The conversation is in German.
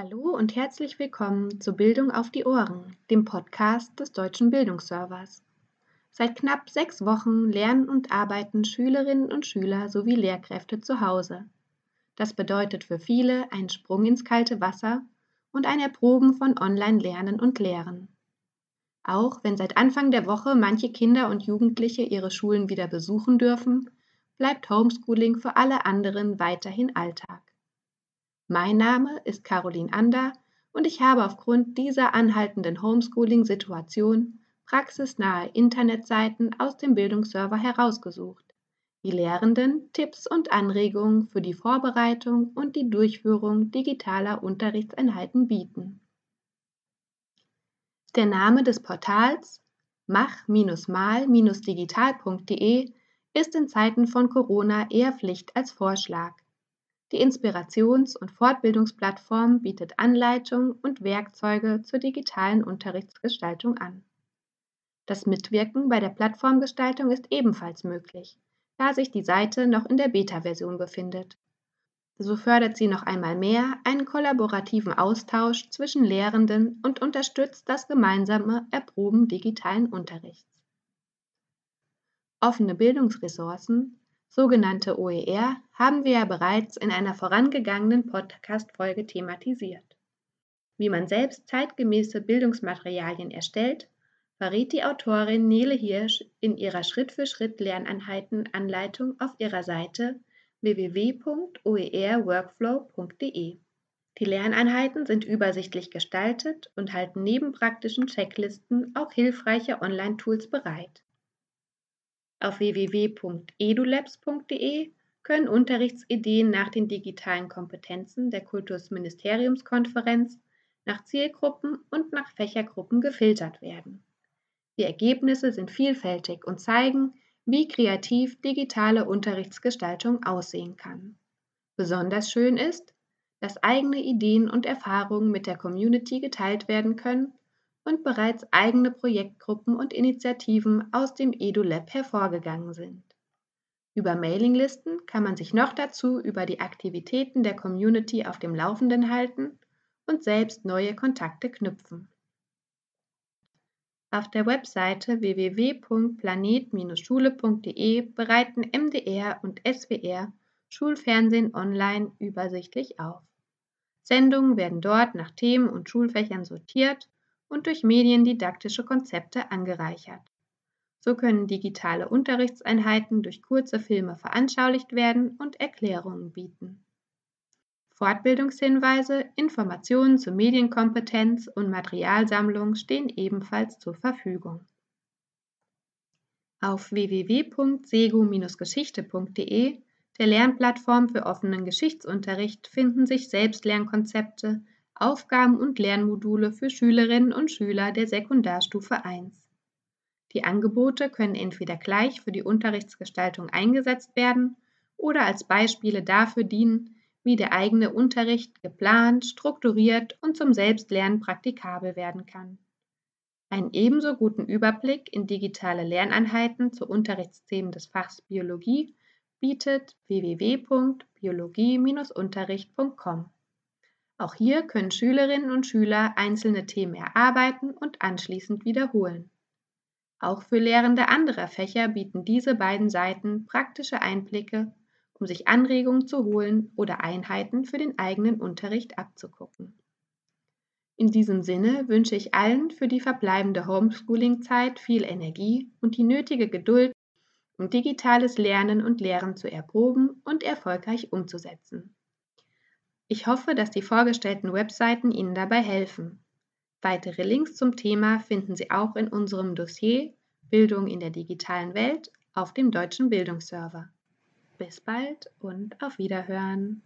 Hallo und herzlich willkommen zu Bildung auf die Ohren, dem Podcast des Deutschen Bildungsservers. Seit knapp sechs Wochen lernen und arbeiten Schülerinnen und Schüler sowie Lehrkräfte zu Hause. Das bedeutet für viele einen Sprung ins kalte Wasser und ein Erproben von Online-Lernen und Lehren. Auch wenn seit Anfang der Woche manche Kinder und Jugendliche ihre Schulen wieder besuchen dürfen, bleibt Homeschooling für alle anderen weiterhin Alltag. Mein Name ist Caroline Ander und ich habe aufgrund dieser anhaltenden Homeschooling-Situation praxisnahe Internetseiten aus dem Bildungsserver herausgesucht, die Lehrenden Tipps und Anregungen für die Vorbereitung und die Durchführung digitaler Unterrichtseinheiten bieten. Der Name des Portals mach-mal-digital.de ist in Zeiten von Corona eher Pflicht als Vorschlag. Die Inspirations- und Fortbildungsplattform bietet Anleitungen und Werkzeuge zur digitalen Unterrichtsgestaltung an. Das Mitwirken bei der Plattformgestaltung ist ebenfalls möglich, da sich die Seite noch in der Beta-Version befindet. So fördert sie noch einmal mehr einen kollaborativen Austausch zwischen Lehrenden und unterstützt das gemeinsame Erproben digitalen Unterrichts. Offene Bildungsressourcen, sogenannte OER, haben wir ja bereits in einer vorangegangenen Podcast-Folge thematisiert. Wie man selbst zeitgemäße Bildungsmaterialien erstellt, verrät die Autorin Nele Hirsch in ihrer Schritt-für-Schritt-Lerneinheiten-Anleitung auf ihrer Seite www.oerworkflow.de. Die Lerneinheiten sind übersichtlich gestaltet und halten neben praktischen Checklisten auch hilfreiche Online-Tools bereit. Auf www.edulabs.de können Unterrichtsideen nach den digitalen Kompetenzen der Kultusministeriumskonferenz nach Zielgruppen und nach Fächergruppen gefiltert werden. Die Ergebnisse sind vielfältig und zeigen, wie kreativ digitale Unterrichtsgestaltung aussehen kann. Besonders schön ist, dass eigene Ideen und Erfahrungen mit der Community geteilt werden können und bereits eigene Projektgruppen und Initiativen aus dem EduLab hervorgegangen sind. Über Mailinglisten kann man sich noch dazu über die Aktivitäten der Community auf dem Laufenden halten und selbst neue Kontakte knüpfen. Auf der Webseite www.planet-schule.de bereiten MDR und SWR Schulfernsehen online übersichtlich auf. Sendungen werden dort nach Themen und Schulfächern sortiert und durch mediendidaktische Konzepte angereichert. So können digitale Unterrichtseinheiten durch kurze Filme veranschaulicht werden und Erklärungen bieten. Fortbildungshinweise, Informationen zur Medienkompetenz und Materialsammlung stehen ebenfalls zur Verfügung. Auf www.sego-geschichte.de, der Lernplattform für offenen Geschichtsunterricht, finden sich Selbstlernkonzepte, Aufgaben und Lernmodule für Schülerinnen und Schüler der Sekundarstufe 1. Die Angebote können entweder gleich für die Unterrichtsgestaltung eingesetzt werden oder als Beispiele dafür dienen, wie der eigene Unterricht geplant, strukturiert und zum Selbstlernen praktikabel werden kann. Einen ebenso guten Überblick in digitale Lerneinheiten zu Unterrichtsthemen des Fachs Biologie bietet www.biologie-unterricht.com. Auch hier können Schülerinnen und Schüler einzelne Themen erarbeiten und anschließend wiederholen. Auch für Lehrende anderer Fächer bieten diese beiden Seiten praktische Einblicke, um sich Anregungen zu holen oder Einheiten für den eigenen Unterricht abzugucken. In diesem Sinne wünsche ich allen für die verbleibende Homeschooling-Zeit viel Energie und die nötige Geduld, um digitales Lernen und Lehren zu erproben und erfolgreich umzusetzen. Ich hoffe, dass die vorgestellten Webseiten Ihnen dabei helfen. Weitere Links zum Thema finden Sie auch in unserem Dossier Bildung in der digitalen Welt auf dem deutschen Bildungsserver. Bis bald und auf Wiederhören.